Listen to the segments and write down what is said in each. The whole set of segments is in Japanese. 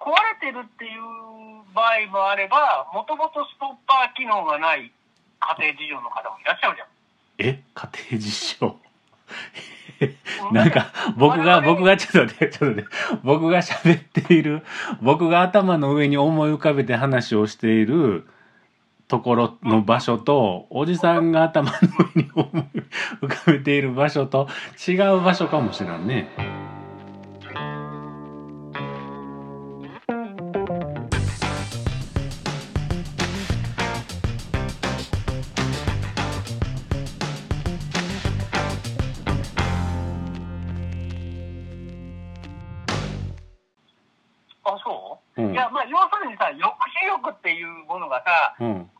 壊れてるっていう場合もあれば、もともとストッパー機能がない家庭事情の方もいらっしゃるじゃん。え？家庭事情？なんか、僕が、僕が、ちょっと待って、ちょっと待って、僕が喋っている、僕が頭の上に思い浮かべて話をしているところの場所と、おじさんが頭の上に思い浮かべている場所と違う場所かもしれんね。あ、そう、うんい。や、まあ、要するにさ、抑止力っていうものがさ、うん。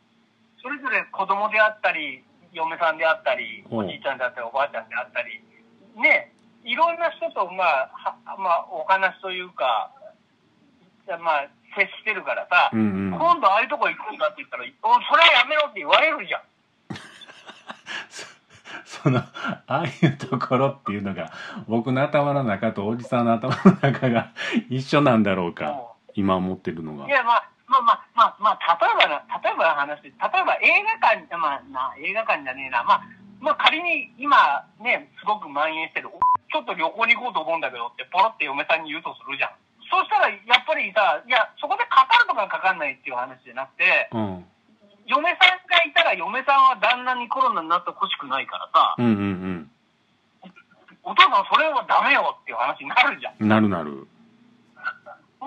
それぞれ子供であったり、嫁さんであったり、うんおじいちゃんであったり、おばあちゃんであったり、ね、いろんな人と、まあ、はまあ、お話というか、まあ、接してるからさ、うんうん。今度ああいうとこ行くんだって言ったら、おそれはやめろって言われるじゃん。その、ああいうところっていうのが、僕の頭の中とおじさんの頭の中が一緒なんだろうか。も今思ってるのがうい。や、まあ、まあまあ、まあ、まあ、例えばな、例えばの話で、例えば映画館、まあ、な、映画館じゃねえな、まあ、まあ仮に今ね、すごく蔓延してる、おちょっと旅行に行こうと思うんだけどって、ポロって嫁さんに言うとするじゃん。そうしたら、やっぱりさ、いや、そこでかかるとかかかんないっていう話じゃなくて、うん。嫁さんがいたら嫁さんは旦那にコロナになってほしくないからさ、うんうんお父さんそれはダメよっていう話になるじゃん。うん。なるなる。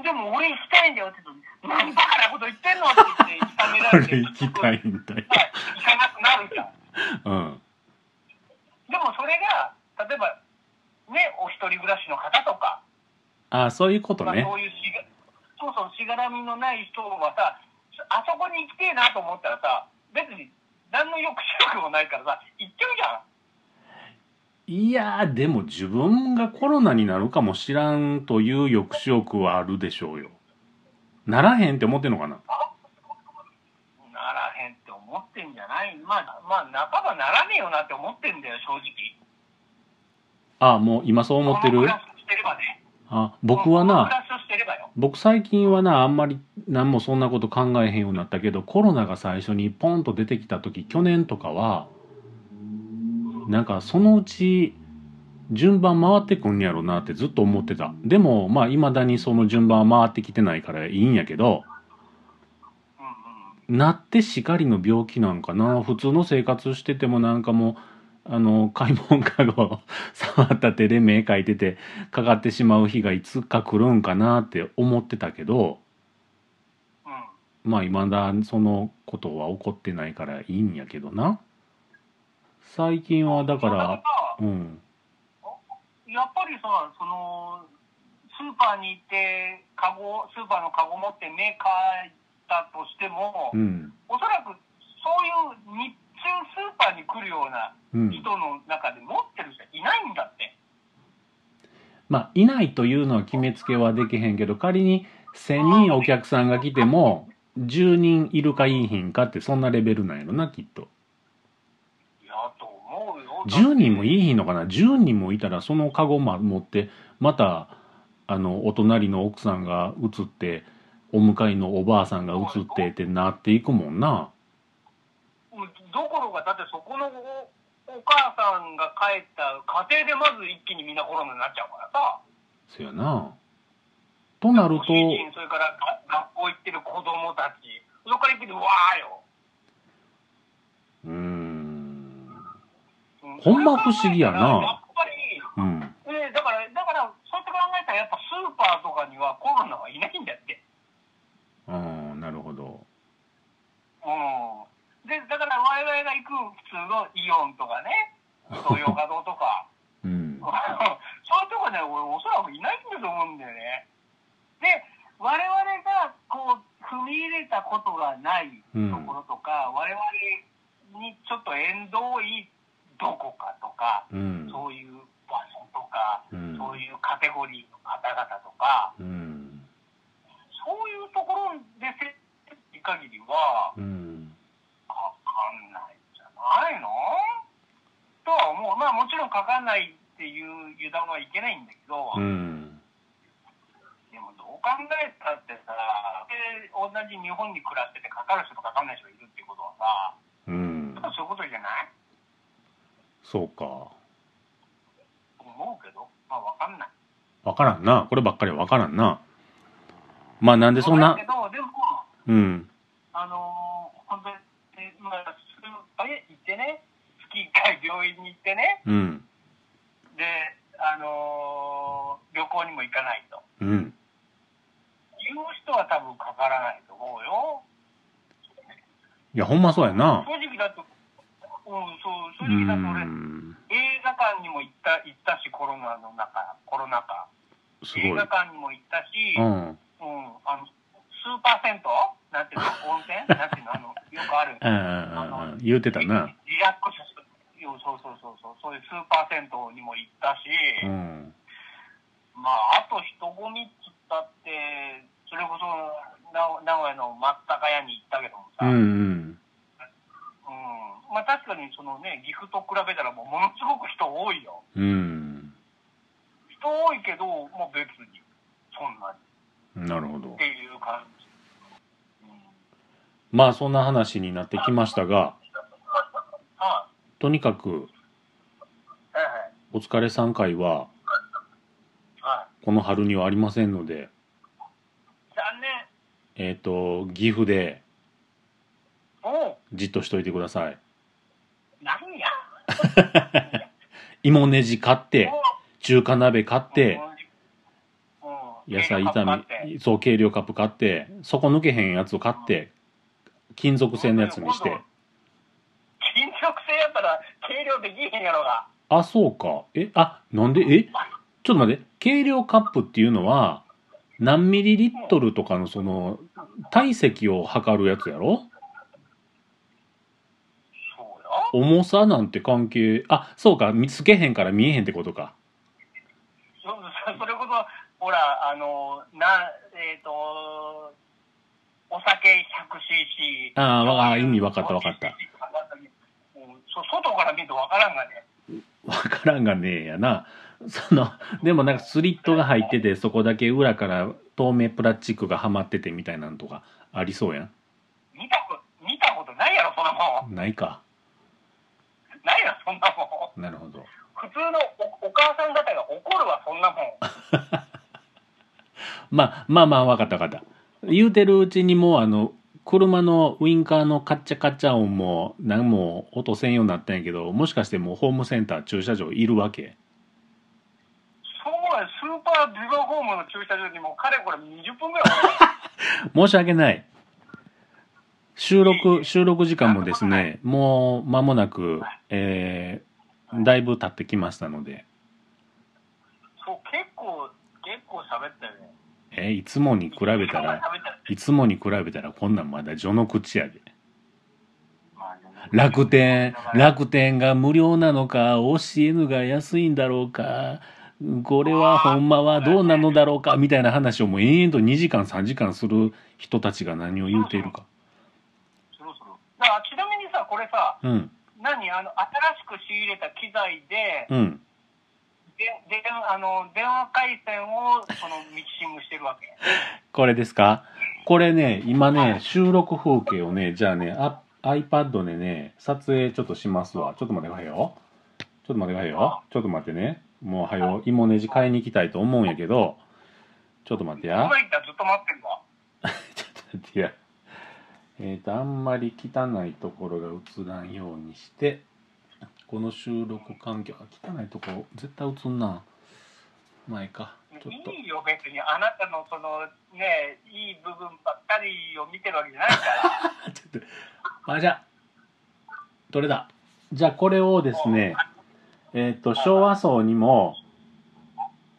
でも俺行きたいんだよって言うと、何バカなこと言ってんのって言って、痛められて。俺行きたいんだよ。はい行かなくなるじゃん。うん。でもそれが、例えば、ね、お一人暮らしの方とか、あそういうことまあ、ね。そういうしが、そうそう、しがらみのない人はさ、あそこに行きてえなと思ったらさ、別に何の抑止力もないからさ、行っちゃうじゃん。いやー、でも自分がコロナになるかもしらんという抑止力はあるでしょうよ。ならへんって思ってんのかな？ならへんって思ってんじゃないまあ、まあ、半ばならねえよなって思ってんだよ、正直。あもう今そう思ってる？してればね。あ、僕はな。僕最近はな、あんまり何もそんなこと考えへんようになったけど、コロナが最初にポンと出てきた時、去年とかは、なんかそのうち順番回ってくんやろなってずっと思ってた。でも、まあ未だにその順番は回ってきてないからいいんやけど。なってしかりの病気なんかな普通の生活しててもなんかもうあの買い物かご触った手で目描いててかかってしまう日がいつか来るんかなって思ってたけどうん。まあ未だそのことは起こってないからいいんやけどな。最近はだからさうん。やっぱりさ、その、スーパーに行って、カゴ、スーパーのカゴ持って目描いたとしても、うん。おそらくそういう日中スーパーに来るようなうん人の中で持ってる人いないんだって。まあいないというのは決めつけはできへんけど仮に1,000人お客さんが来ても10人いるかいいひんかってそんなレベルなんやろなきっと。いや、と思うよ。10人もいいひんのかな？10人もいたらそのカゴま持ってまたあのお隣の奥さんが移ってお向かいのおばあさんが移ってってなっていくもんなうんどころか、だってそこのおお母さんが帰った家庭でまず一気にみんなコロナになっちゃうからさ。そやな。となるとそれからが学校行ってる子供たち、それから一気にわーよ。うーん。ほんま不思議やな。やっぱり、うんね、だから、だから、そうやって考えたら、やっぱスーパーとかにはコロナはいないんだって。ああなるほどうん。で、だから我々が行く普通のイオンとかね、東洋華堂とか、うんそういうとこね、俺おそらくいないんだと思うんだよね。で、我々がこう、たことがないところとか、我々にちょっと縁遠いどこかとか、うん。そういう場所とか、うん。そういうカテゴリーの方々とか、うんそういうところで接って限りは、うんかかんないんじゃないの？とは思う。まあもちろんかかんないっていう油断はいけないんだけど、考えたってさ、で同じ日本に暮らしててかかる人とかかかんない人がいるっていうことはさ、うん。そういうことじゃない？そうか。思うけど、まあわかんない。わからんな。こればっかりはわからんな。まあなんでそんなだけど、でも、うん。あのー本当に、まあ、スーパーへ行ってね、月1回病院に行ってね、うん。で、あのー旅行にも行かないと。うん人は多分かからないと思うよ。いやほんまそうやな。正直だと、うん、そう、う正直だと俺、ん。映画館にも行った、行ったし、コロナの中、コロナ禍。映画館にも行ったし、ううん、んあの、スーパー銭湯？なんていうの温泉？なんていうのあの、よくある。うんうんうん言うてたな。リラックスする。そうそうそうそう、そういうスーパー銭湯にも行ったし、うん。まあ、あと人混みっつったって、それこそ名名古屋の松坂屋に行ったけどもさ、うんうんうんまあ確かにそのね、岐阜と比べたらもうものすごく人多いよ。うん人多いけど、もう別に、そんなになるほどっていう感じ。うん、まあそんな話になってきましたがはとにかくお疲れさん会ははい。この春にはありませんので。えっ、と岐阜でじっとしといてください。何や。芋ねじ買って中華鍋買って野菜炒めそう計量カップ買って底抜けへんやつを買って金属製のやつにして。金属製やったら計量できへんやろが。あそうか。えあなんでえちょっと待って。計量カップっていうのは何ミリリットルとかのその体積を測るやつやろ？そうよ。重さなんて関係あそうか見つけへんから見えへんってことかそそ それこそ、ほら、あの、な、えっ、と、お酒 100cc。ああ意味わかったわかった外から見るとわからんがね。わからんがねえやなそのでもなんかスリットが入っててそこだけ裏から透明プラスチックがはまっててみたいなのとかありそうやん見たこ見たことないやろ、そんなもん。ないかないよ、そんなもん。なるほど普通のおお母さん方が怒るわ、そんなもん。まあまあまあ分かった分かった言うてるうちにもうあの車のウインカーのカッチャカチャ音も何も音せんようになったんやけどもしかしてもうホームセンター駐車場いるわけパービバホームの駐車場にもかれこれ20分ぐらい申し訳ない。収録収録時間もですねもう間もなくえー、だいぶ経ってきましたので。そう、結構、結構喋ったよね。えーいつもに比べたらいつもに比べたらこんなんまだ序の口やで。楽天楽天が無料なのか OCN が安いんだろうかこれはほんまはどうなのだろうかみたいな話をもう延々と2時間3時間する人たちが何を言うているか。そろそろ。だから、ちなみにさ、これさ、うん。何あの、新しく仕入れた機材で、うん。でであの電話回線をそのミキシングしてるわけ。これですか？これね今ね収録風景をねじゃあねあ iPad でね撮影ちょっとしますわ。ちょっと待ってくださいよ。ちょっと待ってくださいよ。ちょっと待ってねもうはよ芋ネジ買いに行きたいと思うんやけどちょっと待ってや今言ったらずっと待ってんだ。ちょっと待ってや。えっ、と、あんまり汚いところが映らんようにして、この収録環境、あ汚いとこ絶対映んな。前か。ちょっと。いいよ、別に。あなたのそのね、いい部分ばっかりを見てるわけじゃないから。ちょっと。あ、じゃあ、どれだじゃあ、これをですね、えっ、と、昭和層にも、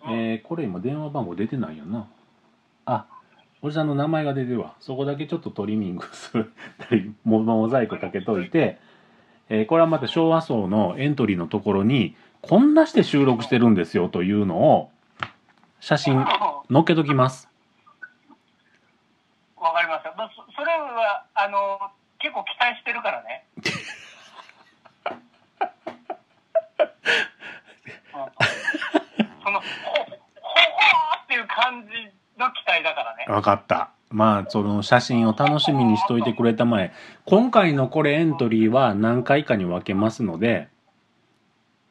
えー、これ今電話番号出てないよな。あ、おじさんの名前が出てるわ。そこだけちょっとトリミングする、モザイクかけといて、えーこれはまた昭和層のエントリーのところに、こんなして収録してるんですよというのを、写真載っけときます。わかりました。まあそれは、あの、結構期待してるからね。うんその、ほ、ほほーっていう感じの期待題だからね。わかった。まあ、その写真を楽しみにしといてくれたまえ。今回のこれエントリーは何回かに分けますので、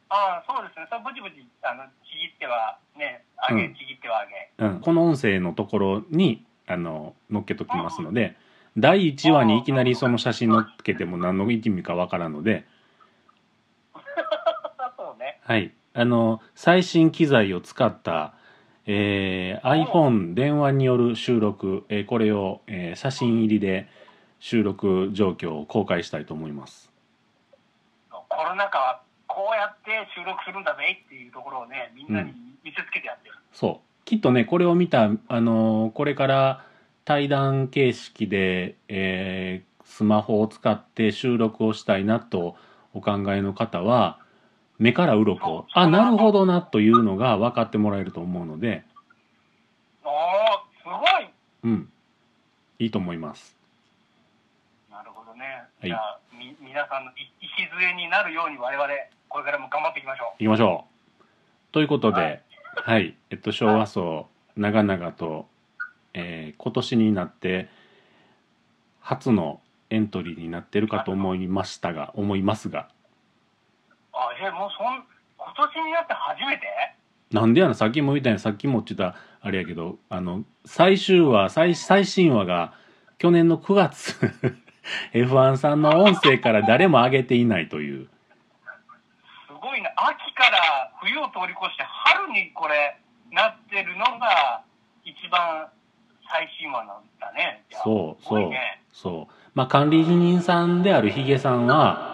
ああ、そうですね。それブチブチ、あの、ちぎっては、ね、あげ、うんちぎってはあげ。うん、この音声のところに、あの、載っけときますので、第1話にいきなりその写真載っけても何の意味かわからんので、そうね。はい。あの、最新機材を使った、えー iPhone 電話による収録、えーこれを、えー写真入りで収録状況を公開したいと思います。コロナ禍はこうやって収録するんだぜっていうところをね、みんなに見せつけてやってる。そう。きっとね、これを見た、あのーこれから対談形式で、えースマホを使って収録をしたいなとお考えの方は、目から鱗あ、なるほどなというのが分かってもらえると思うので、おー、すごいうん。いいと思います。なるほどね。いじゃあ、み、皆さんのい礎になるように我々、これからも頑張っていきましょ行きましょう。ということで、ははいい、えっと、昭和層、長々と、えー今年になって、初のエントリーになってるかと思いましたが、思いますが、う。あ、え、もうそん、今年になって初めて？なんでやな、さっきも言ったやん、さっきも言ってた、あれやけど、あの、最終話、最、最新話が、去年の9月、F1 さんの音声から誰も上げていないという。すごいな。秋から冬を通り越して春にこれ、なってるのが、一番最新話なんだね。そうすごいね。そう。まあ、管理人さんであるヒゲさんは、